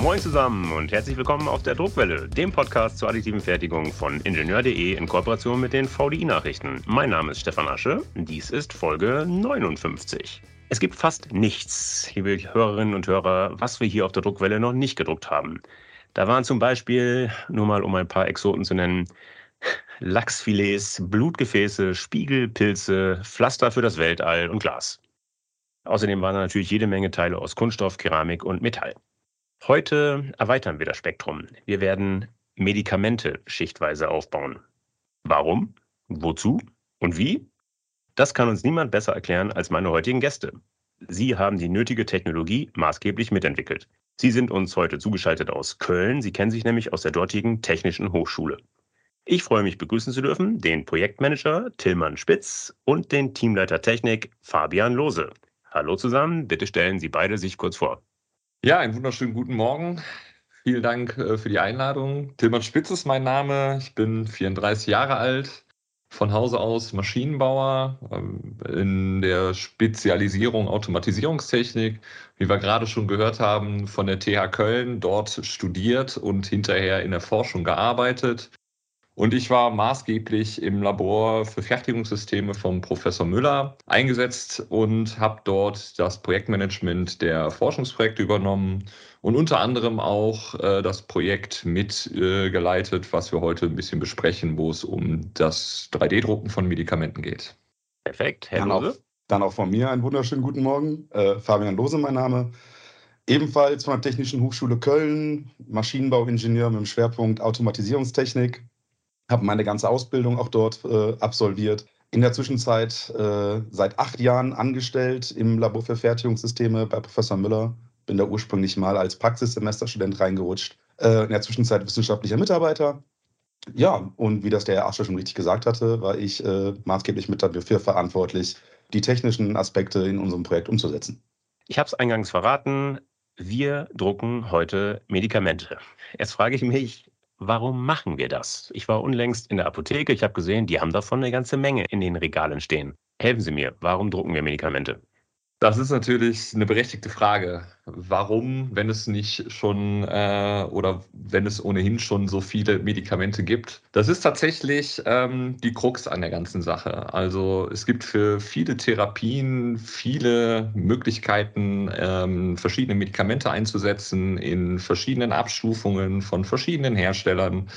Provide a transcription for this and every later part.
Moin zusammen und herzlich willkommen auf der Druckwelle, dem Podcast zur additiven Fertigung von Ingenieur.de in Kooperation mit den VDI-Nachrichten. Mein Name ist Stefan Asche, dies ist Folge 59. Es gibt fast nichts, liebe Hörerinnen und Hörer, was wir hier auf der Druckwelle noch nicht gedruckt haben. Da waren zum Beispiel, nur mal um ein paar Exoten zu nennen, Lachsfilets, Blutgefäße, Spiegel, Pilze, Pflaster für das Weltall und Glas. Außerdem waren da natürlich jede Menge Teile aus Kunststoff, Keramik und Metall. Heute erweitern wir das Spektrum. Wir werden Medikamente schichtweise aufbauen. Warum? Wozu? Und wie? Das kann uns niemand besser erklären als meine heutigen Gäste. Sie haben die nötige Technologie maßgeblich mitentwickelt. Sie sind uns heute zugeschaltet aus Köln. Sie kennen sich nämlich aus der dortigen Technischen Hochschule. Ich freue mich begrüßen zu dürfen den Projektmanager Tillmann Spitz und den Teamleiter Technik Fabian Lose. Hallo zusammen, bitte stellen Sie beide sich kurz vor. Ja, einen wunderschönen guten Morgen. Vielen Dank äh, für die Einladung. Tillmann Spitz ist mein Name. Ich bin 34 Jahre alt, von Hause aus Maschinenbauer ähm, in der Spezialisierung Automatisierungstechnik. Wie wir gerade schon gehört haben, von der TH Köln dort studiert und hinterher in der Forschung gearbeitet. Und ich war maßgeblich im Labor für Fertigungssysteme vom Professor Müller eingesetzt und habe dort das Projektmanagement der Forschungsprojekte übernommen und unter anderem auch äh, das Projekt mitgeleitet, äh, was wir heute ein bisschen besprechen, wo es um das 3D-Drucken von Medikamenten geht. Perfekt, Herr dann Lose. Auch, dann auch von mir einen wunderschönen guten Morgen. Äh, Fabian Lose, mein Name. Ebenfalls von der Technischen Hochschule Köln, Maschinenbauingenieur mit dem Schwerpunkt Automatisierungstechnik habe meine ganze Ausbildung auch dort äh, absolviert. In der Zwischenzeit äh, seit acht Jahren angestellt im Labor für Fertigungssysteme bei Professor Müller. Bin da ursprünglich mal als Praxissemesterstudent reingerutscht. Äh, in der Zwischenzeit wissenschaftlicher Mitarbeiter. Ja, und wie das der Herr Ascher schon richtig gesagt hatte, war ich äh, maßgeblich mit dafür verantwortlich, die technischen Aspekte in unserem Projekt umzusetzen. Ich habe es eingangs verraten, wir drucken heute Medikamente. Jetzt frage ich mich, Warum machen wir das? Ich war unlängst in der Apotheke, ich habe gesehen, die haben davon eine ganze Menge in den Regalen stehen. Helfen Sie mir, warum drucken wir Medikamente? Das ist natürlich eine berechtigte Frage. Warum, wenn es nicht schon äh, oder wenn es ohnehin schon so viele Medikamente gibt? Das ist tatsächlich ähm, die Krux an der ganzen Sache. Also es gibt für viele Therapien viele Möglichkeiten, ähm, verschiedene Medikamente einzusetzen in verschiedenen Abstufungen von verschiedenen Herstellern.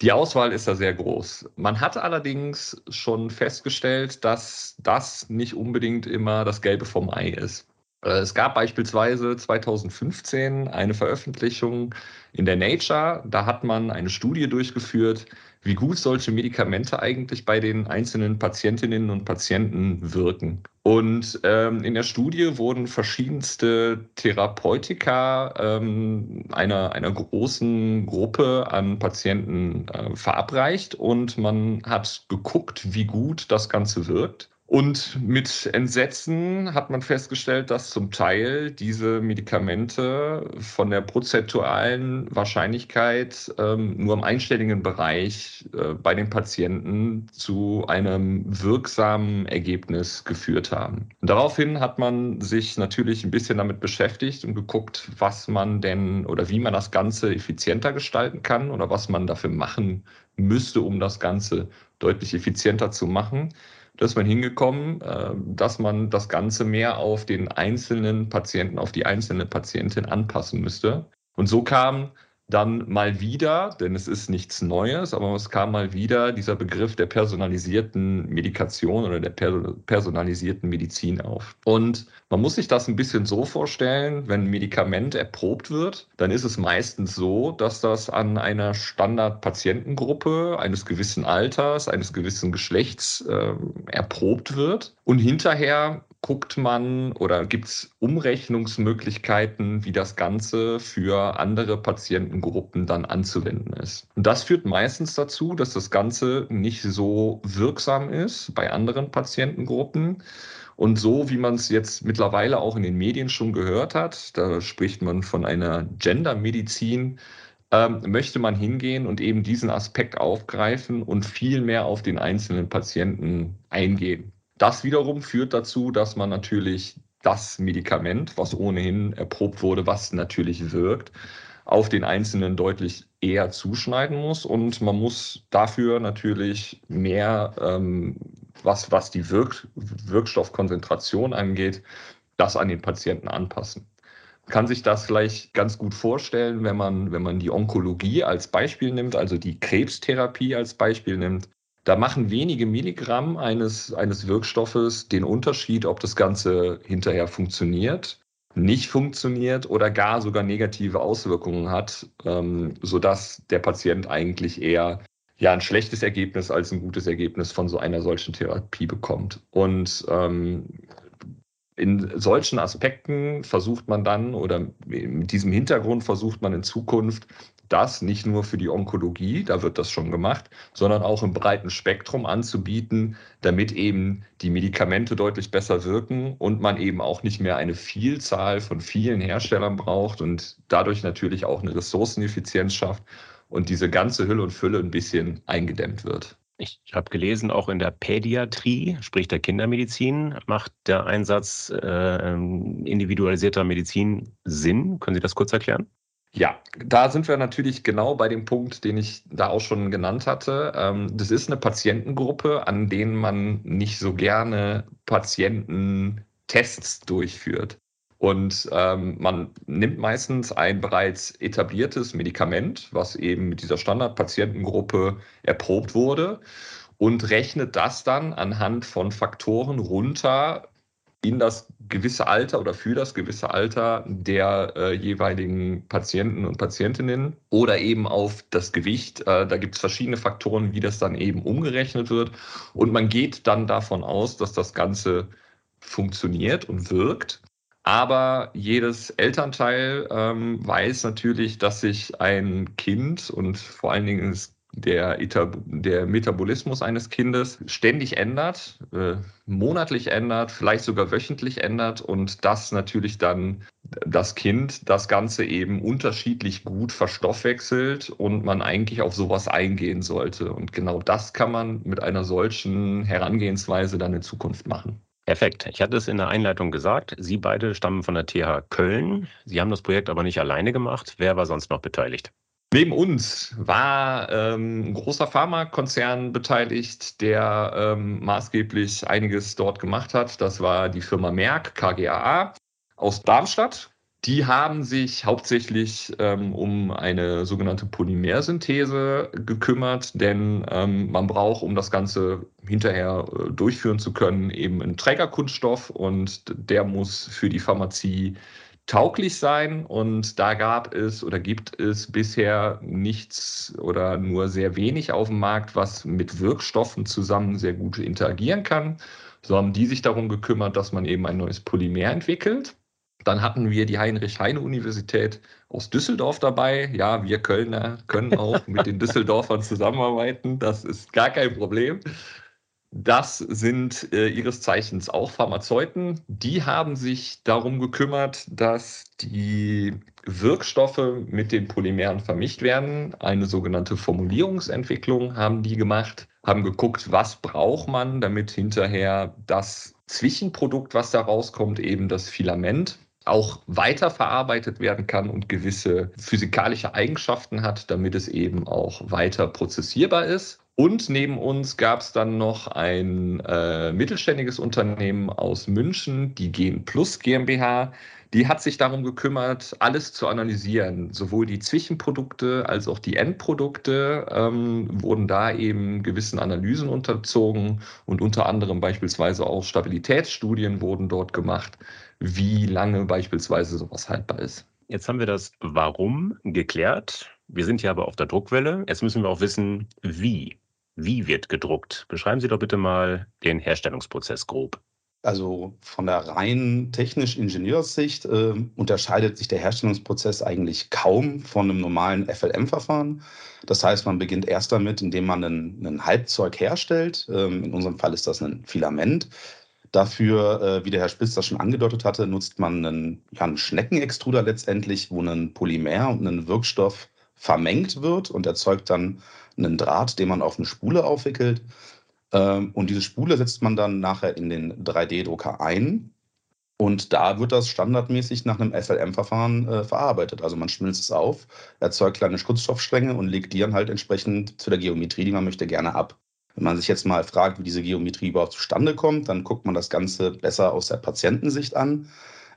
Die Auswahl ist da sehr groß. Man hat allerdings schon festgestellt, dass das nicht unbedingt immer das Gelbe vom Ei ist. Äh, es gab beispielsweise 2015 eine Veröffentlichung in der Nature. Da hat man eine Studie durchgeführt, wie gut solche Medikamente eigentlich bei den einzelnen Patientinnen und Patienten wirken. Und ähm, in der Studie wurden verschiedenste Therapeutika ähm, einer, einer großen Gruppe an Patienten äh, verabreicht und man hat geguckt, wie gut das Ganze wirkt. Und mit Entsetzen hat man festgestellt, dass zum Teil diese Medikamente von der prozentualen Wahrscheinlichkeit ähm, nur im einstelligen Bereich äh, bei den Patienten zu einem wirksamen Ergebnis geführt haben. Und daraufhin hat man sich natürlich ein bisschen damit beschäftigt und geguckt, was man denn oder wie man das Ganze effizienter gestalten kann oder was man dafür machen müsste, um das Ganze deutlich effizienter zu machen da ist man hingekommen, äh, dass man das Ganze mehr auf den einzelnen Patienten, auf die einzelne Patientin anpassen müsste. Und so kam dann mal wieder, denn es ist nichts Neues, aber es kam mal wieder dieser Begriff der personalisierten Medikation oder der personalisierten Medizin auf. Und man muss sich das ein bisschen so vorstellen, wenn ein Medikament erprobt wird, dann ist es meistens so, dass das an einer Standardpatientengruppe eines gewissen Alters, eines gewissen Geschlechts äh, erprobt wird. Und hinterher guckt man oder gibt es Umrechnungsmöglichkeiten, wie das Ganze für andere Patientengruppen dann anzuwenden ist. Und das führt meistens dazu, dass das Ganze nicht so wirksam ist bei anderen Patientengruppen. Und so wie man es jetzt mittlerweile auch in den Medien schon gehört hat, da spricht man von einer Gendermedizin, ähm, möchte man hingehen und eben diesen Aspekt aufgreifen und viel mehr auf den einzelnen Patienten eingehen. Das wiederum führt dazu, dass man natürlich das Medikament, was ohnehin erprobt wurde, was natürlich wirkt, auf den Einzelnen deutlich eher zuschneiden muss. Und man muss dafür natürlich mehr, ähm, was, was die Wirk Wirkstoffkonzentration angeht, das an den Patienten anpassen. Man kann sich das vielleicht ganz gut vorstellen, wenn man, wenn man die Onkologie als Beispiel nimmt, also die Krebstherapie als Beispiel nimmt. Da machen wenige Milligramm eines, eines Wirkstoffes den Unterschied, ob das Ganze hinterher funktioniert nicht funktioniert oder gar sogar negative Auswirkungen hat, ähm, sodass der Patient eigentlich eher ja ein schlechtes Ergebnis als ein gutes Ergebnis von so einer solchen Therapie bekommt. Und ähm, in solchen Aspekten versucht man dann oder mit diesem Hintergrund versucht man in Zukunft das nicht nur für die Onkologie, da wird das schon gemacht, sondern auch im breiten Spektrum anzubieten, damit eben die Medikamente deutlich besser wirken und man eben auch nicht mehr eine Vielzahl von vielen Herstellern braucht und dadurch natürlich auch eine Ressourceneffizienz schafft und diese ganze Hülle und Fülle ein bisschen eingedämmt wird. Ich habe gelesen, auch in der Pädiatrie, sprich der Kindermedizin, macht der Einsatz äh, individualisierter Medizin Sinn. Können Sie das kurz erklären? Ja, da sind wir natürlich genau bei dem Punkt, den ich da auch schon genannt hatte. Ähm, das ist eine Patientengruppe, an denen man nicht so gerne Patiententests durchführt. Und ähm, man nimmt meistens ein bereits etabliertes Medikament, was eben mit dieser Standardpatientengruppe erprobt wurde, und rechnet das dann anhand von Faktoren runter, in das gewisse Alter oder für das gewisse Alter der äh, jeweiligen Patienten und Patientinnen oder eben auf das Gewicht. Äh, da gibt es verschiedene Faktoren, wie das dann eben umgerechnet wird. Und man geht dann davon aus, dass das Ganze funktioniert und wirkt. Aber jedes Elternteil ähm, weiß natürlich, dass sich ein Kind und vor allen Dingen das der, der Metabolismus eines Kindes ständig ändert, äh, monatlich ändert, vielleicht sogar wöchentlich ändert und das natürlich dann das Kind das Ganze eben unterschiedlich gut verstoffwechselt und man eigentlich auf sowas eingehen sollte. Und genau das kann man mit einer solchen Herangehensweise dann in Zukunft machen. Perfekt. Ich hatte es in der Einleitung gesagt. Sie beide stammen von der TH Köln. Sie haben das Projekt aber nicht alleine gemacht. Wer war sonst noch beteiligt? Neben uns war ähm, ein großer Pharmakonzern beteiligt, der ähm, maßgeblich einiges dort gemacht hat. Das war die Firma Merck, KGaA aus Darmstadt. Die haben sich hauptsächlich ähm, um eine sogenannte Polymersynthese gekümmert, denn ähm, man braucht, um das Ganze hinterher äh, durchführen zu können, eben einen Trägerkunststoff und der muss für die Pharmazie tauglich sein und da gab es oder gibt es bisher nichts oder nur sehr wenig auf dem Markt, was mit Wirkstoffen zusammen sehr gut interagieren kann. So haben die sich darum gekümmert, dass man eben ein neues Polymer entwickelt. Dann hatten wir die Heinrich-Heine-Universität aus Düsseldorf dabei. Ja, wir Kölner können auch mit den Düsseldorfern zusammenarbeiten. Das ist gar kein Problem. Das sind äh, ihres Zeichens auch Pharmazeuten. Die haben sich darum gekümmert, dass die Wirkstoffe mit den Polymeren vermischt werden. Eine sogenannte Formulierungsentwicklung haben die gemacht, haben geguckt, was braucht man, damit hinterher das Zwischenprodukt, was da rauskommt, eben das Filament, auch weiterverarbeitet werden kann und gewisse physikalische Eigenschaften hat, damit es eben auch weiter prozessierbar ist. Und neben uns gab es dann noch ein äh, mittelständiges Unternehmen aus München, die Gen Plus GmbH. Die hat sich darum gekümmert, alles zu analysieren. Sowohl die Zwischenprodukte als auch die Endprodukte ähm, wurden da eben gewissen Analysen unterzogen und unter anderem beispielsweise auch Stabilitätsstudien wurden dort gemacht, wie lange beispielsweise sowas haltbar ist. Jetzt haben wir das Warum geklärt. Wir sind ja aber auf der Druckwelle. Jetzt müssen wir auch wissen, wie. Wie wird gedruckt? Beschreiben Sie doch bitte mal den Herstellungsprozess grob. Also von der rein technisch-Ingenieurssicht äh, unterscheidet sich der Herstellungsprozess eigentlich kaum von einem normalen FLM-Verfahren. Das heißt, man beginnt erst damit, indem man ein, ein Halbzeug herstellt. Ähm, in unserem Fall ist das ein Filament. Dafür, äh, wie der Herr Spitz das schon angedeutet hatte, nutzt man einen, ja, einen Schneckenextruder letztendlich, wo ein Polymer und ein Wirkstoff vermengt wird und erzeugt dann einen Draht, den man auf eine Spule aufwickelt. Ähm, und diese Spule setzt man dann nachher in den 3D-Drucker ein. Und da wird das standardmäßig nach einem FLM-Verfahren äh, verarbeitet. Also man schmilzt es auf, erzeugt kleine Schutzstoffstränge und legt die dann halt entsprechend zu der Geometrie, die man möchte, gerne ab. Wenn man sich jetzt mal fragt, wie diese Geometrie überhaupt zustande kommt, dann guckt man das Ganze besser aus der Patientensicht an.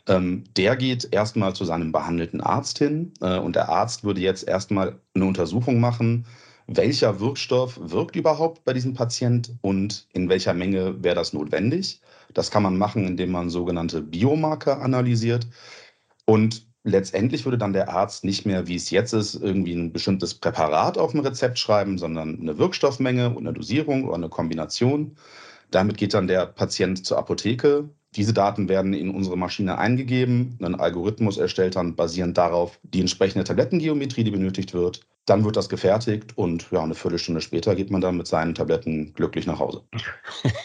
Ähm, der geht erstmal zu seinem behandelten Arzt hin äh, und der Arzt würde jetzt erstmal eine Untersuchung machen, welcher Wirkstoff wirkt überhaupt bei diesem Patient und in welcher Menge wäre das notwendig. Das kann man machen, indem man sogenannte Biomarker analysiert. Und letztendlich würde dann der Arzt nicht mehr, wie es jetzt ist, irgendwie ein bestimmtes Präparat auf dem Rezept schreiben, sondern eine Wirkstoffmenge und eine Dosierung oder eine Kombination. Damit geht dann der Patient zur Apotheke. Diese Daten werden in unsere Maschine eingegeben. Ein Algorithmus erstellt dann basierend darauf die entsprechende Tablettengeometrie, die benötigt wird. Dann wird das gefertigt und ja, eine Viertelstunde später geht man dann mit seinen Tabletten glücklich nach Hause.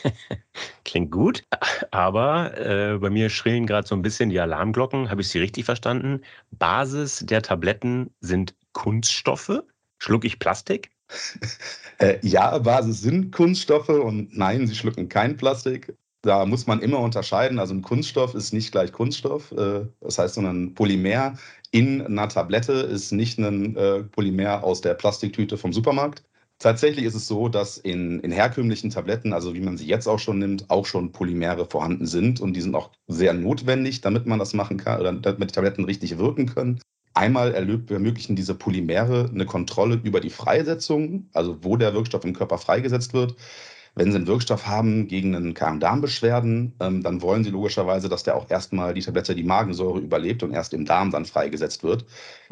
Klingt gut, aber äh, bei mir schrillen gerade so ein bisschen die Alarmglocken. Habe ich Sie richtig verstanden? Basis der Tabletten sind Kunststoffe? Schluck ich Plastik? äh, ja, Basis sind Kunststoffe und nein, sie schlucken kein Plastik. Da muss man immer unterscheiden. Also ein Kunststoff ist nicht gleich Kunststoff. Äh, das heißt, sondern ein Polymer in einer Tablette ist nicht ein äh, Polymer aus der Plastiktüte vom Supermarkt. Tatsächlich ist es so, dass in, in herkömmlichen Tabletten, also wie man sie jetzt auch schon nimmt, auch schon Polymere vorhanden sind und die sind auch sehr notwendig, damit man das machen kann oder damit die Tabletten richtig wirken können. Einmal ermöglichen diese Polymere eine Kontrolle über die Freisetzung, also wo der Wirkstoff im Körper freigesetzt wird. Wenn Sie einen Wirkstoff haben gegen einen Darmbeschwerden, ähm, dann wollen Sie logischerweise, dass der auch erstmal die Tablette die Magensäure überlebt und erst im Darm dann freigesetzt wird.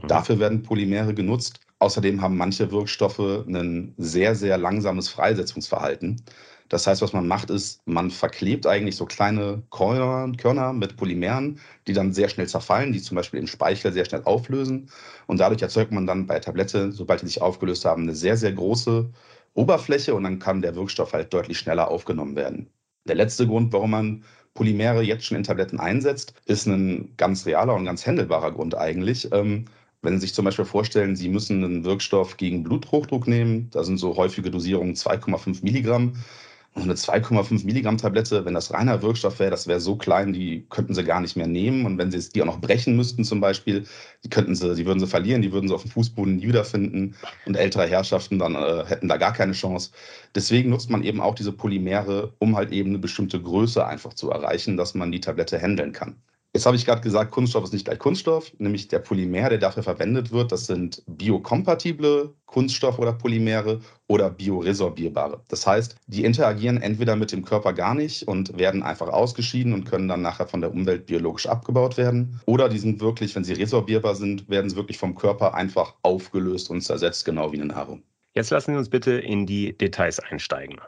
Mhm. Dafür werden Polymere genutzt. Außerdem haben manche Wirkstoffe ein sehr, sehr langsames Freisetzungsverhalten. Das heißt, was man macht, ist, man verklebt eigentlich so kleine Körner mit Polymeren, die dann sehr schnell zerfallen, die zum Beispiel im Speichel sehr schnell auflösen. Und dadurch erzeugt man dann bei Tablette, sobald die sich aufgelöst haben, eine sehr, sehr große Oberfläche und dann kann der Wirkstoff halt deutlich schneller aufgenommen werden. Der letzte Grund, warum man Polymere jetzt schon in Tabletten einsetzt, ist ein ganz realer und ganz händelbarer Grund eigentlich. Ähm, wenn Sie sich zum Beispiel vorstellen, Sie müssen einen Wirkstoff gegen Bluthochdruck nehmen, da sind so häufige Dosierungen 2,5 Milligramm eine 2,5 Milligramm Tablette, wenn das reiner Wirkstoff wäre, das wäre so klein, die könnten sie gar nicht mehr nehmen. Und wenn sie die auch noch brechen müssten zum Beispiel, die könnten sie, die würden sie verlieren, die würden sie auf dem Fußboden nie wiederfinden. Und ältere Herrschaften dann äh, hätten da gar keine Chance. Deswegen nutzt man eben auch diese Polymere, um halt eben eine bestimmte Größe einfach zu erreichen, dass man die Tablette handeln kann. Jetzt habe ich gerade gesagt, Kunststoff ist nicht gleich Kunststoff, nämlich der Polymer, der dafür verwendet wird, das sind biokompatible Kunststoffe oder Polymere oder bioresorbierbare. Das heißt, die interagieren entweder mit dem Körper gar nicht und werden einfach ausgeschieden und können dann nachher von der Umwelt biologisch abgebaut werden. Oder die sind wirklich, wenn sie resorbierbar sind, werden sie wirklich vom Körper einfach aufgelöst und zersetzt, genau wie eine Nahrung. Jetzt lassen Sie uns bitte in die Details einsteigen.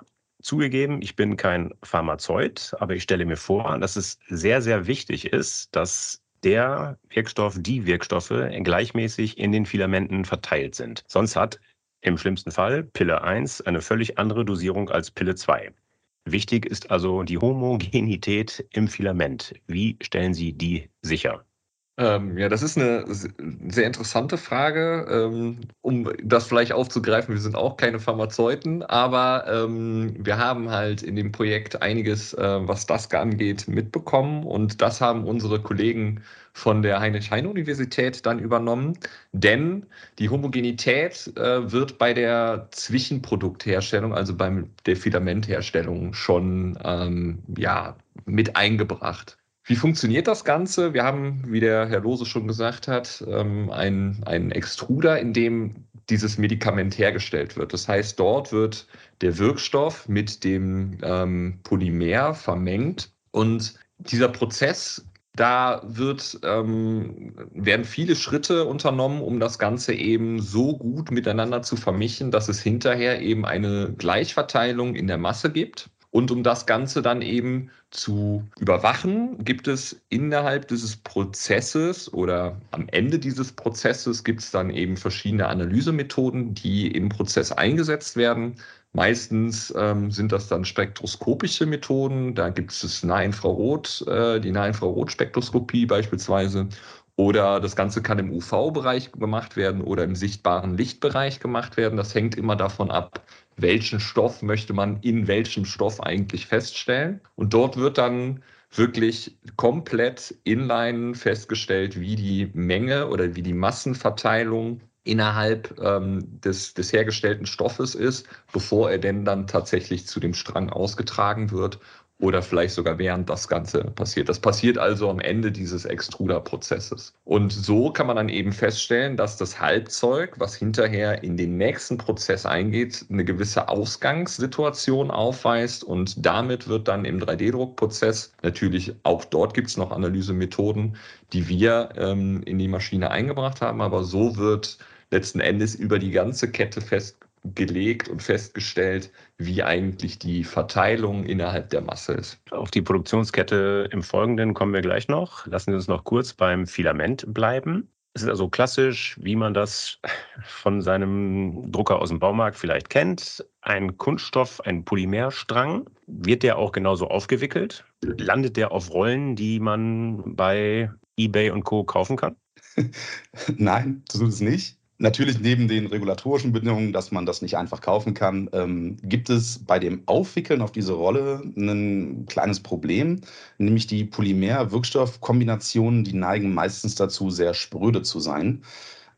Zugegeben, ich bin kein Pharmazeut, aber ich stelle mir vor, dass es sehr, sehr wichtig ist, dass der Wirkstoff, die Wirkstoffe gleichmäßig in den Filamenten verteilt sind. Sonst hat im schlimmsten Fall Pille 1 eine völlig andere Dosierung als Pille 2. Wichtig ist also die Homogenität im Filament. Wie stellen Sie die sicher? Ähm, ja, das ist eine sehr interessante Frage. Ähm, um das vielleicht aufzugreifen, wir sind auch keine Pharmazeuten, aber ähm, wir haben halt in dem Projekt einiges, äh, was das angeht, mitbekommen und das haben unsere Kollegen von der Heinrich-Heine-Universität dann übernommen, denn die Homogenität äh, wird bei der Zwischenproduktherstellung, also bei der Filamentherstellung schon ähm, ja, mit eingebracht. Wie funktioniert das Ganze? Wir haben, wie der Herr Lose schon gesagt hat, ähm, einen, einen Extruder, in dem dieses Medikament hergestellt wird. Das heißt, dort wird der Wirkstoff mit dem ähm, Polymer vermengt und dieser Prozess, da wird, ähm, werden viele Schritte unternommen, um das Ganze eben so gut miteinander zu vermischen, dass es hinterher eben eine Gleichverteilung in der Masse gibt. Und um das Ganze dann eben zu überwachen, gibt es innerhalb dieses Prozesses oder am Ende dieses Prozesses gibt es dann eben verschiedene Analysemethoden, die im Prozess eingesetzt werden. Meistens ähm, sind das dann spektroskopische Methoden. Da gibt es Nahinfrarot, äh, die Nahinfrarotspektroskopie beispielsweise. Oder das Ganze kann im UV-Bereich gemacht werden oder im sichtbaren Lichtbereich gemacht werden. Das hängt immer davon ab, welchen Stoff möchte man in welchem Stoff eigentlich feststellen. Und dort wird dann wirklich komplett inline festgestellt, wie die Menge oder wie die Massenverteilung innerhalb ähm, des, des hergestellten Stoffes ist, bevor er denn dann tatsächlich zu dem Strang ausgetragen wird oder vielleicht sogar während das Ganze passiert. Das passiert also am Ende dieses Extruder-Prozesses. Und so kann man dann eben feststellen, dass das Halbzeug, was hinterher in den nächsten Prozess eingeht, eine gewisse Ausgangssituation aufweist und damit wird dann im 3D-Druckprozess natürlich auch dort gibt es noch Analysemethoden, die wir ähm, in die Maschine eingebracht haben, aber so wird letzten Endes über die ganze Kette fest gelegt und festgestellt, wie eigentlich die Verteilung innerhalb der Masse ist. Auf die Produktionskette im Folgenden kommen wir gleich noch. Lassen Sie uns noch kurz beim Filament bleiben. Es ist also klassisch, wie man das von seinem Drucker aus dem Baumarkt vielleicht kennt. Ein Kunststoff, ein Polymerstrang. Wird der auch genauso aufgewickelt? Landet der auf Rollen, die man bei eBay und Co. kaufen kann? Nein, tut es nicht. Natürlich neben den regulatorischen Bedingungen, dass man das nicht einfach kaufen kann, ähm, gibt es bei dem Aufwickeln auf diese Rolle ein kleines Problem, nämlich die Polymer-Wirkstoff-Kombinationen, die neigen meistens dazu, sehr spröde zu sein.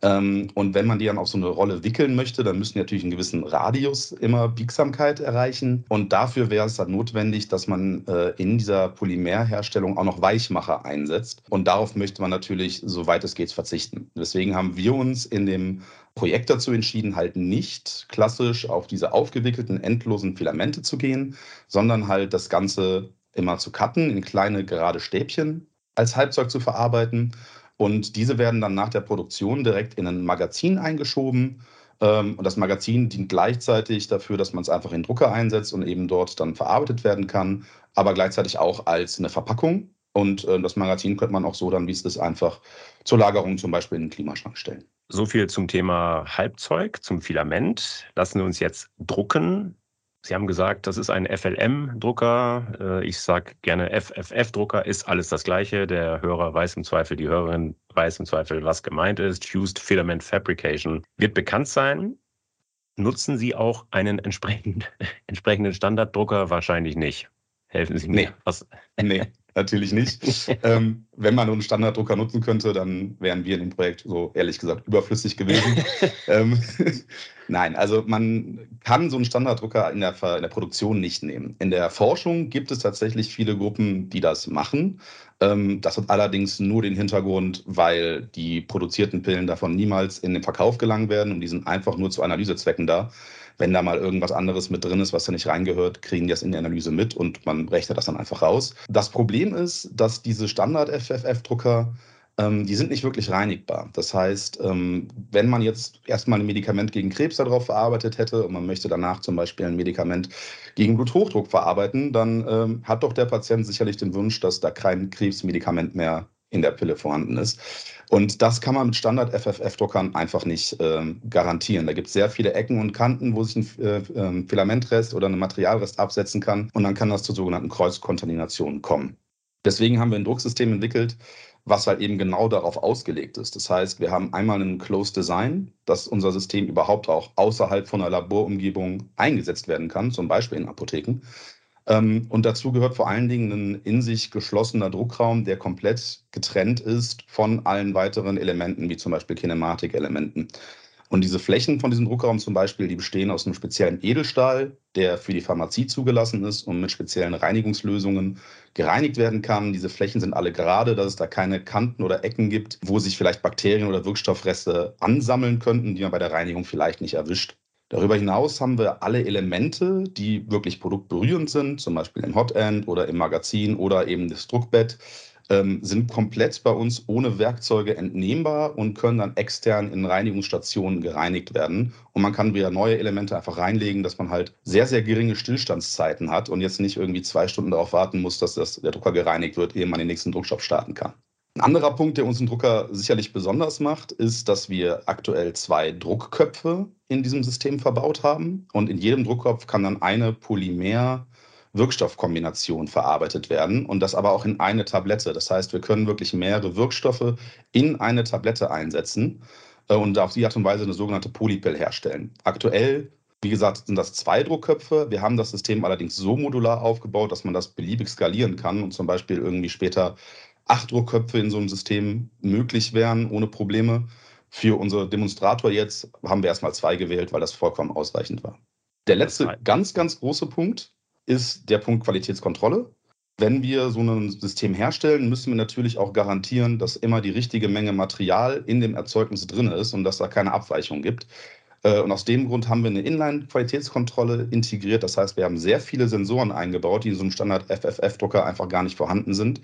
Ähm, und wenn man die dann auf so eine Rolle wickeln möchte, dann müssen die natürlich einen gewissen Radius immer Biegsamkeit erreichen. Und dafür wäre es dann notwendig, dass man äh, in dieser Polymerherstellung auch noch Weichmacher einsetzt. Und darauf möchte man natürlich, soweit es geht, verzichten. Deswegen haben wir uns in dem Projekt dazu entschieden, halt nicht klassisch auf diese aufgewickelten, endlosen Filamente zu gehen, sondern halt das Ganze immer zu cutten, in kleine gerade Stäbchen als Halbzeug zu verarbeiten und diese werden dann nach der Produktion direkt in ein Magazin eingeschoben. Ähm, und das Magazin dient gleichzeitig dafür, dass man es einfach in Drucker einsetzt und eben dort dann verarbeitet werden kann, aber gleichzeitig auch als eine Verpackung. Und äh, das Magazin könnte man auch so dann, wie es ist, einfach zur Lagerung zum Beispiel in den Klimaschrank stellen. So viel zum Thema Halbzeug, zum Filament. Lassen wir uns jetzt drucken. Sie haben gesagt, das ist ein FLM-Drucker. Äh, ich sage gerne FFF-Drucker, ist alles das Gleiche. Der Hörer weiß im Zweifel, die Hörerin weiß im Zweifel, was gemeint ist. Fused Filament Fabrication wird bekannt sein. Nutzen Sie auch einen entsprechenden Standarddrucker? Wahrscheinlich nicht. Helfen Sie mir. Nee, was? nee natürlich nicht. ähm, wenn man einen Standarddrucker nutzen könnte, dann wären wir in dem Projekt so ehrlich gesagt überflüssig gewesen. ähm, Nein, also man kann so einen Standarddrucker in der, in der, Produktion nicht nehmen. In der Forschung gibt es tatsächlich viele Gruppen, die das machen. Ähm, das hat allerdings nur den Hintergrund, weil die produzierten Pillen davon niemals in den Verkauf gelangen werden und die sind einfach nur zu Analysezwecken da. Wenn da mal irgendwas anderes mit drin ist, was da nicht reingehört, kriegen die das in die Analyse mit und man rechnet das dann einfach raus. Das Problem ist, dass diese Standard-FFF-Drucker ähm, die sind nicht wirklich reinigbar. Das heißt, ähm, wenn man jetzt erstmal ein Medikament gegen Krebs darauf verarbeitet hätte und man möchte danach zum Beispiel ein Medikament gegen Bluthochdruck verarbeiten, dann ähm, hat doch der Patient sicherlich den Wunsch, dass da kein Krebsmedikament mehr in der Pille vorhanden ist. Und das kann man mit Standard-FFF-Druckern einfach nicht äh, garantieren. Da gibt es sehr viele Ecken und Kanten, wo sich ein äh, äh, Filamentrest oder ein Materialrest absetzen kann. Und dann kann das zu sogenannten Kreuzkontaminationen kommen. Deswegen haben wir ein Drucksystem entwickelt, was halt eben genau darauf ausgelegt ist. Das heißt, wir haben einmal ein Closed Design, dass unser System überhaupt auch außerhalb von einer Laborumgebung eingesetzt werden kann, zum Beispiel in Apotheken. Ähm, und dazu gehört vor allen Dingen ein in sich geschlossener Druckraum, der komplett getrennt ist von allen weiteren Elementen, wie zum Beispiel Kinematikelementen. Und diese Flächen von diesem Druckraum zum Beispiel, die bestehen aus einem speziellen Edelstahl, der für die Pharmazie zugelassen ist und mit speziellen Reinigungslösungen gereinigt werden kann. Diese Flächen sind alle gerade, dass es da keine Kanten oder Ecken gibt, wo sich vielleicht Bakterien oder Wirkstoffreste ansammeln könnten, die man bei der Reinigung vielleicht nicht erwischt. Darüber hinaus haben wir alle Elemente, die wirklich produktberührend sind, zum Beispiel im Hotend oder im Magazin oder eben das Druckbett, ähm, sind komplett bei uns ohne Werkzeuge entnehmbar und können dann extern in Reinigungsstationen gereinigt werden. Und man kann wieder neue Elemente einfach reinlegen, dass man halt sehr, sehr geringe Stillstandszeiten hat und jetzt nicht irgendwie zwei Stunden darauf warten muss, dass das, der Drucker gereinigt wird, ehe man den nächsten Druckstoff starten kann. Ein anderer Punkt, der unseren Drucker sicherlich besonders macht, ist, dass wir aktuell zwei Druckköpfe in diesem System verbaut haben. Und in jedem Druckkopf kann dann eine Polymer- Wirkstoffkombination verarbeitet werden und das aber auch in eine Tablette. Das heißt, wir können wirklich mehrere Wirkstoffe in eine Tablette einsetzen äh, und auf die Art und Weise eine sogenannte Polypill herstellen. Aktuell Wie gesagt, sind das zwei Druckköpfe. Wir haben das System allerdings so modular aufgebaut, dass man das beliebig skalieren kann und zum Beispiel irgendwie später acht Druckköpfe in so einem System möglich wären, ohne Probleme. Für unser Demonstrator jetzt haben wir erstmal zwei gewählt, weil das vollkommen ausreichend war. Der letzte ganz, ganz große Punkt ist der Punkt Qualitätskontrolle. Wenn wir so ein System herstellen, müssen wir natürlich auch garantieren, dass immer die richtige Menge Material in dem Erzeugnis drin ist und dass da keine Abweichung gibt. Äh, und aus dem Grund haben wir eine Inline-Qualitätskontrolle integriert. Das heißt, wir haben sehr viele Sensoren eingebaut, die in so einem Standard-FFF-Drucker einfach gar nicht vorhanden sind.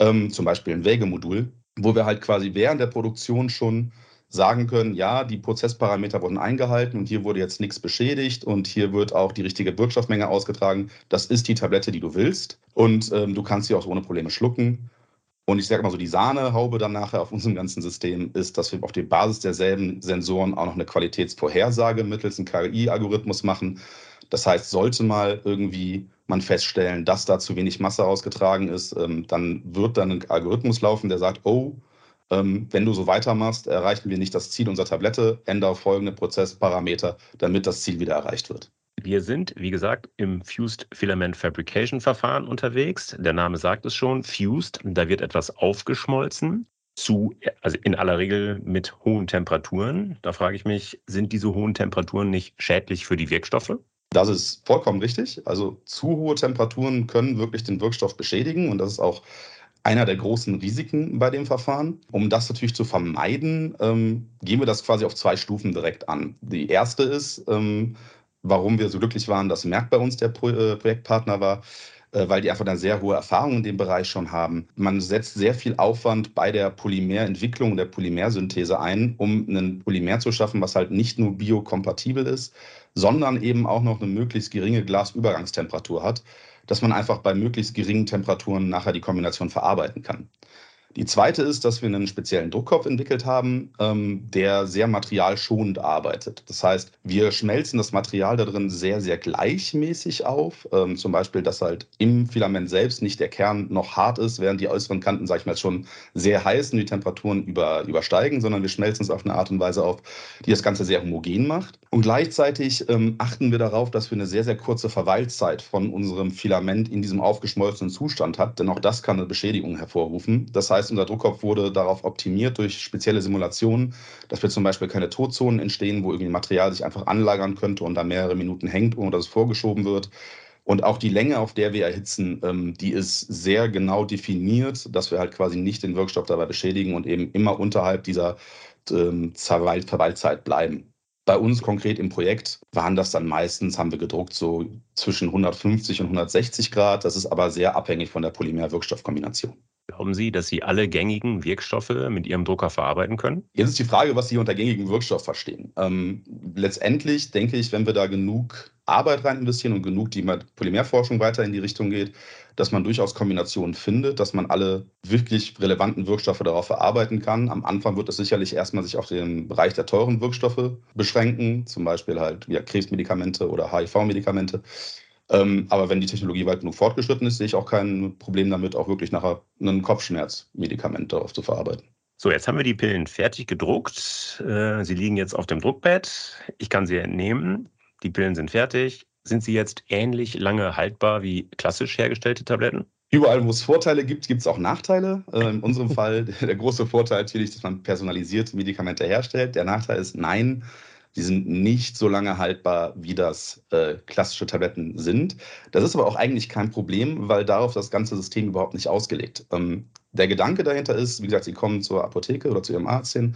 Ähm, zum Beispiel ein Wägemodul, wo wir halt quasi während der Produktion schon sagen können, ja, die Prozessparameter wurden eingehalten und hier wurde jetzt nichts beschädigt und hier wird auch die richtige Wirkstoffmenge ausgetragen. Das ist die Tablette, die du willst und ähm, du kannst sie auch ohne Probleme schlucken. Und ich sage mal so, die Sahnehaube dann nachher auf unserem ganzen System ist, dass wir auf der Basis derselben Sensoren auch noch eine Qualitätsvorhersage mittels einem KI-Algorithmus machen. Das heißt, sollte mal irgendwie man feststellen, dass da zu wenig Masse ausgetragen ist, ähm, dann wird dann ein Algorithmus laufen, der sagt, oh, ähm, wenn du so weitermachst, erreichen wir nicht das Ziel unserer Tablette, ändere folgende Prozessparameter, damit das Ziel wieder erreicht wird. Wir sind, wie gesagt, im Fused Filament Fabrication Verfahren unterwegs. Der Name sagt es schon, Fused, da wird etwas aufgeschmolzen zu, also in aller Regel mit hohen Temperaturen. Da frage ich mich, sind diese hohen Temperaturen nicht schädlich für die Wirkstoffe? Das ist vollkommen richtig. Also zu hohe Temperaturen können wirklich den Wirkstoff beschädigen und das ist auch einer der großen Risiken bei dem Verfahren. Um das natürlich zu vermeiden, ähm, gehen wir das quasi auf zwei Stufen direkt an. Die erste ist, ähm, warum wir so glücklich waren, dass Merck bei uns der Pro äh, Projektpartner war, äh, weil die einfach eine sehr hohe Erfahrung in dem Bereich schon haben. Man setzt sehr viel Aufwand bei der Polymerentwicklung, der Polymersynthese ein, um ein Polymer zu schaffen, was halt nicht nur biokompatibel ist, sondern eben auch noch eine möglichst geringe Glasübergangstemperatur hat dass man einfach bei möglichst geringen Temperaturen nachher die Kombination verarbeiten kann. Die zweite ist, dass wir einen speziellen Druckkopf entwickelt haben, ähm, der sehr materialschonend arbeitet. Das heißt, wir schmelzen das Material da drin sehr, sehr gleichmäßig auf. Ähm, zum Beispiel, dass halt im Filament selbst nicht der Kern noch hart ist, während die äußeren Kanten, sag ich mal, schon sehr heiß und die Temperaturen über, übersteigen, sondern wir schmelzen es auf eine Art und Weise auf, die das Ganze sehr homogen macht. Und gleichzeitig ähm, achten wir darauf, dass wir eine sehr, sehr kurze Verweilzeit von unserem Filament in diesem aufgeschmolzenen Zustand hat, denn auch das kann eine Beschädigung hervorrufen. Das heißt, heißt, unser Druckkopf wurde darauf optimiert durch spezielle Simulationen, dass wir zum Beispiel keine Totzonen entstehen, wo irgendwie Material sich einfach anlagern könnte und da mehrere Minuten hängt, ohne dass es vorgeschoben wird. Und auch die Länge, auf der wir erhitzen, ähm, die ist sehr genau definiert, dass wir halt quasi nicht den Wirkstoff dabei beschädigen und eben immer unterhalb dieser ähm, Verweilzeit bleiben. Bei uns konkret im Projekt waren das dann meistens, haben wir gedruckt, so zwischen 150 und 160 Grad. Das ist aber sehr abhängig von der Polymer-Wirkstoffkombination. Glauben Sie, dass Sie alle gängigen Wirkstoffe mit Ihrem Drucker verarbeiten können? Jetzt ist die Frage, was Sie unter gängigen Wirkstoff verstehen. Ähm, letztendlich denke ich, wenn wir da genug Arbeit rein investieren und genug die Polymerforschung weiter in die Richtung geht, dass man durchaus Kombinationen findet, dass man alle wirklich relevanten Wirkstoffe darauf verarbeiten kann. Am Anfang wird es sicherlich erstmal sich auf den Bereich der teuren Wirkstoffe beschränken, zum Beispiel halt ja, Krebsmedikamente oder HIV-Medikamente. Ähm, aber wenn die Technologie weit genug fortgeschritten ist, sehe ich auch kein Problem damit, auch wirklich nachher ein Kopfschmerzmedikament darauf zu verarbeiten. So, jetzt haben wir die Pillen fertig gedruckt. Äh, sie liegen jetzt auf dem Druckbett. Ich kann sie entnehmen. Die Pillen sind fertig. Sind sie jetzt ähnlich lange haltbar wie klassisch hergestellte Tabletten? Überall, wo es Vorteile gibt, gibt es auch Nachteile. Äh, in unserem Fall der große Vorteil natürlich, dass man personalisiert Medikamente herstellt. Der Nachteil ist, nein, die sind nicht so lange haltbar, wie das äh, klassische Tabletten sind. Das ist aber auch eigentlich kein Problem, weil darauf das ganze System überhaupt nicht ausgelegt. Ähm, der Gedanke dahinter ist, wie gesagt, Sie kommen zur Apotheke oder zu Ihrem Arzt hin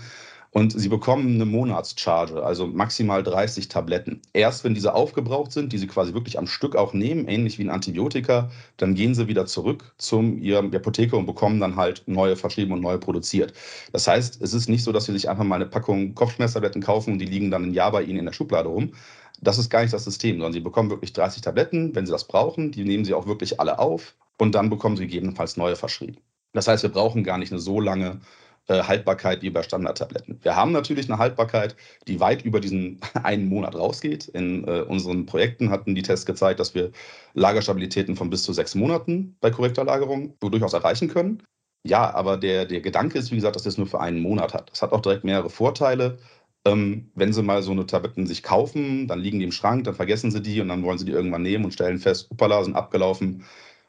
und Sie bekommen eine Monatscharge, also maximal 30 Tabletten. Erst wenn diese aufgebraucht sind, die Sie quasi wirklich am Stück auch nehmen, ähnlich wie ein Antibiotika, dann gehen Sie wieder zurück zum Ihrem Apotheker und bekommen dann halt neue verschrieben und neue produziert. Das heißt, es ist nicht so, dass Sie sich einfach mal eine Packung Kopfschmerztabletten kaufen und die liegen dann ein Jahr bei Ihnen in der Schublade rum. Das ist gar nicht das System, sondern Sie bekommen wirklich 30 Tabletten, wenn Sie das brauchen. Die nehmen Sie auch wirklich alle auf und dann bekommen Sie gegebenenfalls neue verschrieben. Das heißt, wir brauchen gar nicht eine so lange Haltbarkeit wie bei Standardtabletten. Wir haben natürlich eine Haltbarkeit, die weit über diesen einen Monat rausgeht. In äh, unseren Projekten hatten die Tests gezeigt, dass wir Lagerstabilitäten von bis zu sechs Monaten bei korrekter Lagerung durchaus erreichen können. Ja, aber der, der Gedanke ist, wie gesagt, dass das nur für einen Monat hat. Das hat auch direkt mehrere Vorteile. Ähm, wenn sie mal so eine Tabletten sich kaufen, dann liegen die im Schrank, dann vergessen sie die und dann wollen sie die irgendwann nehmen und stellen fest, upala, sind abgelaufen.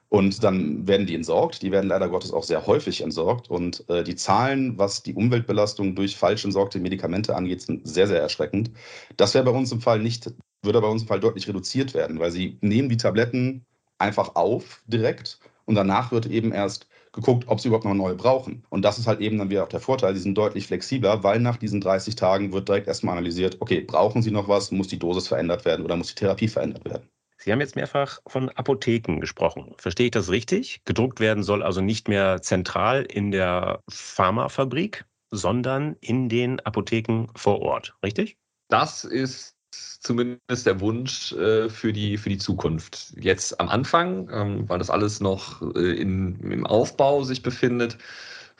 Und dann werden die entsorgt. Die werden leider Gottes auch sehr häufig entsorgt. Und äh, die Zahlen, was die Umweltbelastung durch falsch entsorgte Medikamente angeht, sind sehr, sehr erschreckend. Das wäre bei uns im Fall nicht, würde bei uns im Fall deutlich reduziert werden, weil sie nehmen die Tabletten einfach auf direkt und danach wird eben erst geguckt, ob sie überhaupt noch neue brauchen. Und das ist halt eben dann wieder auch der Vorteil. Sie sind deutlich flexibler, weil nach diesen 30 Tagen wird direkt erstmal analysiert, okay, brauchen Sie noch was? Muss die Dosis verändert werden oder muss die Therapie verändert werden? Sie haben jetzt mehrfach von Apotheken gesprochen. Verstehe ich das richtig? Gedruckt werden soll also nicht mehr zentral in der Pharmafabrik, sondern in den Apotheken vor Ort, richtig? Das ist zumindest der Wunsch äh, für, die, für die Zukunft. Jetzt am Anfang, ähm, weil das alles noch äh, in, im Aufbau sich befindet,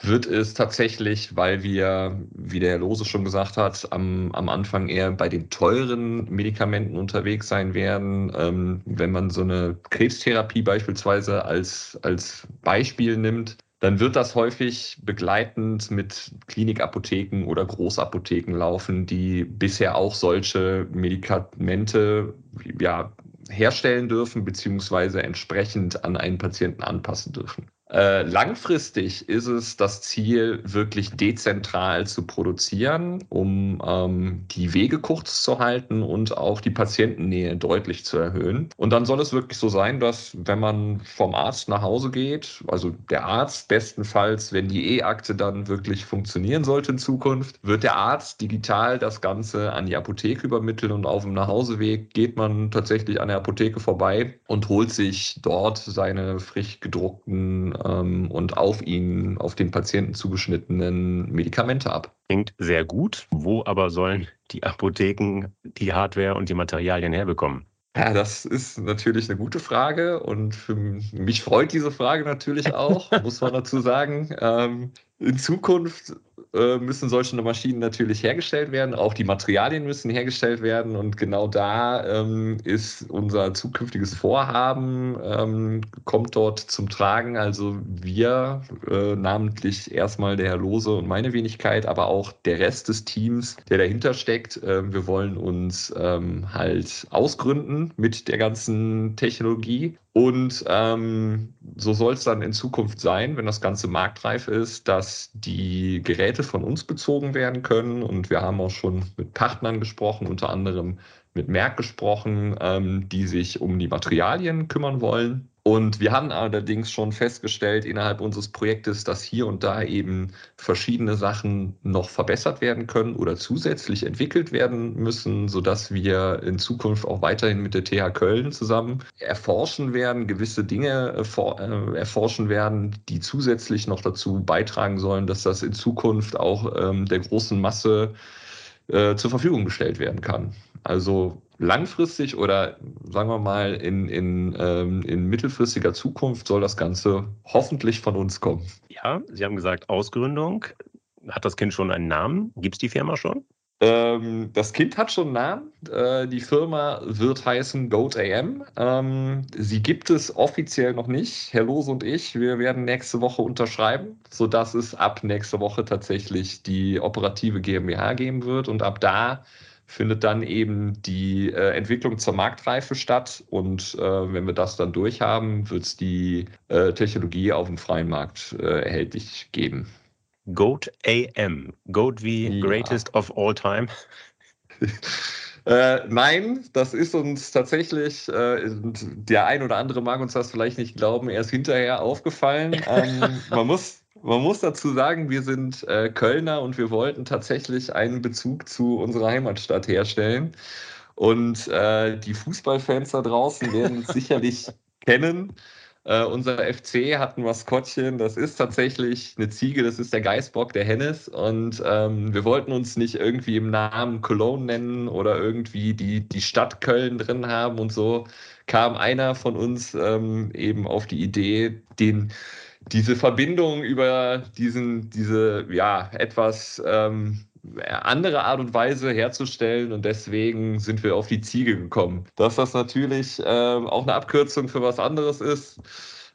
wird es tatsächlich, weil wir, wie der Herr Lose schon gesagt hat, am, am Anfang eher bei den teuren Medikamenten unterwegs sein werden. Ähm, wenn man so eine Krebstherapie beispielsweise als, als Beispiel nimmt, dann wird das häufig begleitend mit Klinikapotheken oder Großapotheken laufen, die bisher auch solche Medikamente ja, herstellen dürfen, beziehungsweise entsprechend an einen Patienten anpassen dürfen. Äh, langfristig ist es das Ziel, wirklich dezentral zu produzieren, um ähm, die Wege kurz zu halten und auch die Patientennähe deutlich zu erhöhen. Und dann soll es wirklich so sein, dass wenn man vom Arzt nach Hause geht, also der Arzt bestenfalls, wenn die E-Akte dann wirklich funktionieren sollte in Zukunft, wird der Arzt digital das Ganze an die Apotheke übermitteln und auf dem Nachhauseweg geht man tatsächlich an der Apotheke vorbei und holt sich dort seine frisch gedruckten ähm, und auf ihn, auf den Patienten zugeschnittenen Medikamente ab. Klingt sehr gut. Wo aber sollen die Apotheken die Hardware und die Materialien herbekommen? Ja, das ist natürlich eine gute Frage und für mich freut diese Frage natürlich auch, muss man dazu sagen. Ähm, in Zukunft äh, müssen solche Maschinen natürlich hergestellt werden. Auch die Materialien müssen hergestellt werden. Und genau da ähm, ist unser zukünftiges Vorhaben, ähm, kommt dort zum Tragen. Also wir, äh, namentlich erstmal der Herr Lose und meine Wenigkeit, aber auch der Rest des Teams, der dahinter steckt. Äh, wir wollen uns ähm, halt ausgründen mit der ganzen Technologie und ähm, so soll es dann in Zukunft sein, wenn das Ganze marktreif ist, dass die Geräte von uns bezogen werden können. Und wir haben auch schon mit Partnern gesprochen, unter anderem mit Merck gesprochen, ähm, die sich um die Materialien kümmern wollen. Und wir haben allerdings schon festgestellt innerhalb unseres Projektes, dass hier und da eben verschiedene Sachen noch verbessert werden können oder zusätzlich entwickelt werden müssen, sodass wir in Zukunft auch weiterhin mit der TH Köln zusammen erforschen werden, gewisse Dinge äh, erforschen werden, die zusätzlich noch dazu beitragen sollen, dass das in Zukunft auch ähm, der großen Masse äh, zur Verfügung gestellt werden kann. Also langfristig oder sagen wir mal in, in, ähm, in mittelfristiger Zukunft soll das Ganze hoffentlich von uns kommen. Ja, Sie haben gesagt Ausgründung. Hat das Kind schon einen Namen? Gibt es die Firma schon? Ähm, das Kind hat schon einen Namen. Äh, die Firma wird heißen Goat AM. Ähm, sie gibt es offiziell noch nicht. Herr Lose und ich, wir werden nächste Woche unterschreiben, sodass es ab nächste Woche tatsächlich die operative GmbH geben wird. Und ab da findet dann eben die äh, Entwicklung zur Marktreife statt. Und äh, wenn wir das dann durchhaben, wird es die äh, Technologie auf dem freien Markt äh, erhältlich geben. Goat AM. Goat wie ja. Greatest of All Time. Äh, nein, das ist uns tatsächlich, äh, der ein oder andere mag uns das vielleicht nicht glauben, erst hinterher aufgefallen. Ähm, man muss man muss dazu sagen, wir sind äh, Kölner und wir wollten tatsächlich einen Bezug zu unserer Heimatstadt herstellen. Und äh, die Fußballfans da draußen werden es sicherlich kennen. Äh, unser FC hat ein Maskottchen, das ist tatsächlich eine Ziege, das ist der Geißbock, der Hennes. Und ähm, wir wollten uns nicht irgendwie im Namen Cologne nennen oder irgendwie die, die Stadt Köln drin haben. Und so kam einer von uns ähm, eben auf die Idee, den diese Verbindung über diesen, diese ja etwas ähm, andere Art und Weise herzustellen und deswegen sind wir auf die Ziege gekommen. Dass das natürlich äh, auch eine Abkürzung für was anderes ist,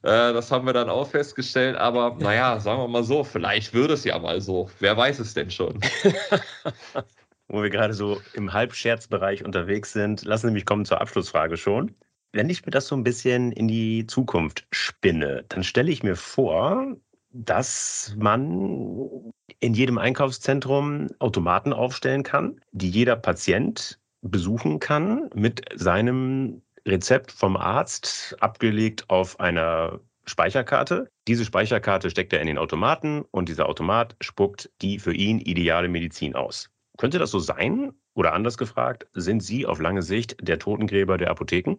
äh, das haben wir dann auch festgestellt, aber naja, sagen wir mal so, vielleicht würde es ja mal so. Wer weiß es denn schon? wo wir gerade so im Halbscherzbereich unterwegs sind, lassen Sie mich kommen zur Abschlussfrage schon. Wenn ich mir das so ein bisschen in die Zukunft spinne, dann stelle ich mir vor, dass man in jedem Einkaufszentrum Automaten aufstellen kann, die jeder Patient besuchen kann mit seinem Rezept vom Arzt abgelegt auf einer Speicherkarte. Diese Speicherkarte steckt er in den Automaten und dieser Automat spuckt die für ihn ideale Medizin aus. Könnte das so sein? Oder anders gefragt, sind Sie auf lange Sicht der Totengräber der Apotheken?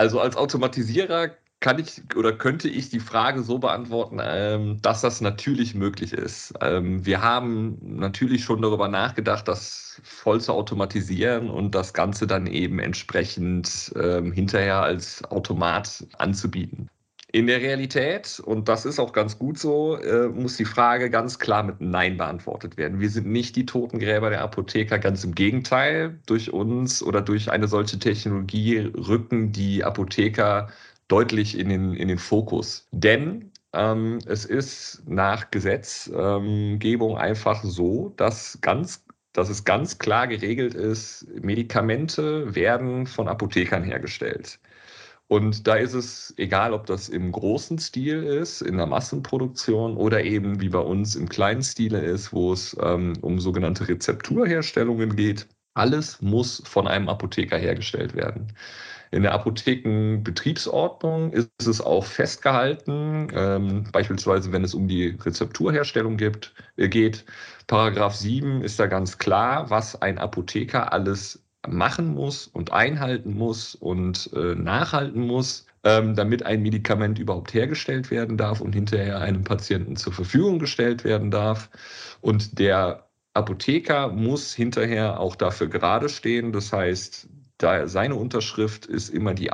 Also als Automatisierer kann ich oder könnte ich die Frage so beantworten, ähm, dass das natürlich möglich ist. Ähm, wir haben natürlich schon darüber nachgedacht, das voll zu automatisieren und das Ganze dann eben entsprechend ähm, hinterher als Automat anzubieten. In der Realität, und das ist auch ganz gut so, äh, muss die Frage ganz klar mit Nein beantwortet werden. Wir sind nicht die Totengräber der Apotheker, ganz im Gegenteil. Durch uns oder durch eine solche Technologie rücken die Apotheker deutlich in den, in den Fokus. Denn ähm, es ist nach Gesetzgebung einfach so, dass ganz dass es ganz klar geregelt ist, Medikamente werden von Apothekern hergestellt. Und da ist es egal, ob das im großen Stil ist, in der Massenproduktion oder eben wie bei uns im kleinen Stile ist, wo es ähm, um sogenannte Rezepturherstellungen geht. Alles muss von einem Apotheker hergestellt werden. In der Apothekenbetriebsordnung ist es auch festgehalten, ähm, beispielsweise wenn es um die Rezepturherstellung gibt, äh, geht. Paragraph 7 ist da ganz klar, was ein Apotheker alles machen muss und einhalten muss und äh, nachhalten muss, ähm, damit ein Medikament überhaupt hergestellt werden darf und hinterher einem Patienten zur Verfügung gestellt werden darf. Und der Apotheker muss hinterher auch dafür gerade stehen. Das heißt, da seine Unterschrift ist immer die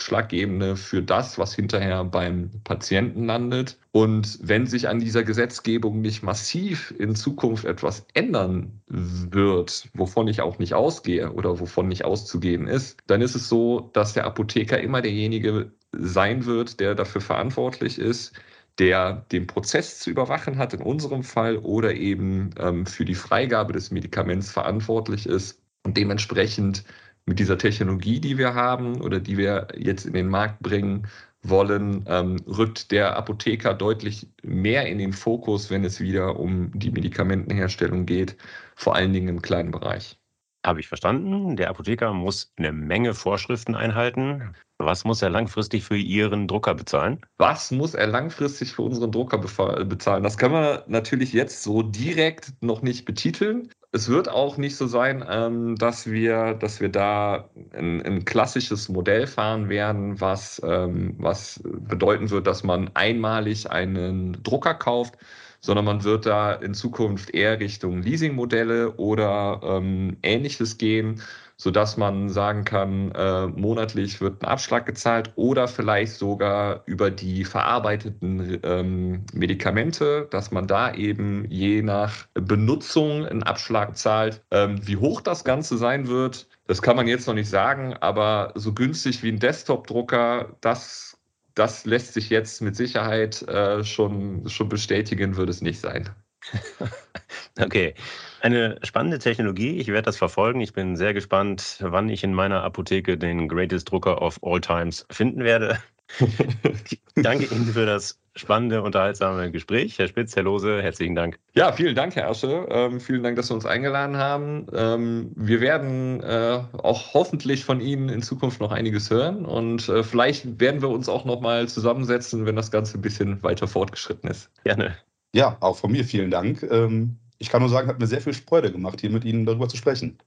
ausschlaggebende für das, was hinterher beim Patienten landet. Und wenn sich an dieser Gesetzgebung nicht massiv in Zukunft etwas ändern wird, wovon ich auch nicht ausgehe oder wovon nicht auszugehen ist, dann ist es so, dass der Apotheker immer derjenige sein wird, der dafür verantwortlich ist, der den Prozess zu überwachen hat, in unserem Fall, oder eben ähm, für die Freigabe des Medikaments verantwortlich ist und dementsprechend mit dieser Technologie, die wir haben oder die wir jetzt in den Markt bringen wollen, ähm, rückt der Apotheker deutlich mehr in den Fokus, wenn es wieder um die Medikamentenherstellung geht, vor allen Dingen im kleinen Bereich. Habe ich verstanden. Der Apotheker muss eine Menge Vorschriften einhalten. Was muss er langfristig für Ihren Drucker bezahlen? Was muss er langfristig für unseren Drucker bezahlen? Das können wir natürlich jetzt so direkt noch nicht betiteln es wird auch nicht so sein, ähm, dass, wir, dass wir da ein, ein, klassisches Modell fahren werden, was, ähm, was bedeuten wird, dass man einmalig einen Drucker kauft, sondern man wird da in Zukunft eher Richtung Leasingmodelle oder ähm, ähnliches gehen sodass man sagen kann, äh, monatlich wird ein Abschlag gezahlt oder vielleicht sogar über die verarbeiteten ähm, Medikamente, dass man da eben je nach Benutzung einen Abschlag zahlt. Ähm, wie hoch das Ganze sein wird, das kann man jetzt noch nicht sagen, aber so günstig wie ein Desktop-Drucker, das, das lässt sich jetzt mit Sicherheit äh, schon, schon bestätigen, wird es nicht sein. okay. Eine spannende Technologie. Ich werde das verfolgen. Ich bin sehr gespannt, wann ich in meiner Apotheke den Greatest Drucker of All Times finden werde. ich danke Ihnen für das spannende, unterhaltsame Gespräch. Herr Spitz, Herr Lose, herzlichen Dank. Ja, vielen Dank, Herr Asche. Ähm, vielen Dank, dass Sie uns eingeladen haben. Ähm, wir werden äh, auch hoffentlich von Ihnen in Zukunft noch einiges hören und äh, vielleicht werden wir uns auch noch mal zusammensetzen, wenn das Ganze ein bisschen weiter fortgeschritten ist. Gerne. Ja, auch von mir vielen Dank. Ähm, ich kann nur sagen, hat mir sehr viel Freude gemacht, hier mit Ihnen darüber zu sprechen.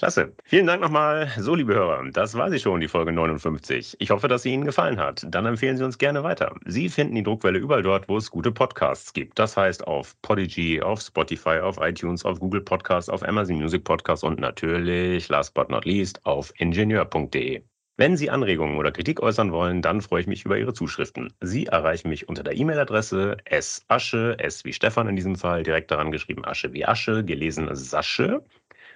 Klasse. Vielen Dank nochmal. So, liebe Hörer, das war sie schon, die Folge 59. Ich hoffe, dass sie Ihnen gefallen hat. Dann empfehlen Sie uns gerne weiter. Sie finden die Druckwelle überall dort, wo es gute Podcasts gibt. Das heißt auf Podigy, auf Spotify, auf iTunes, auf Google Podcasts, auf Amazon Music Podcasts und natürlich, last but not least, auf ingenieur.de. Wenn Sie Anregungen oder Kritik äußern wollen, dann freue ich mich über Ihre Zuschriften. Sie erreichen mich unter der E-Mail-Adresse sasche, s wie Stefan in diesem Fall, direkt daran geschrieben Asche wie Asche, gelesen Sasche,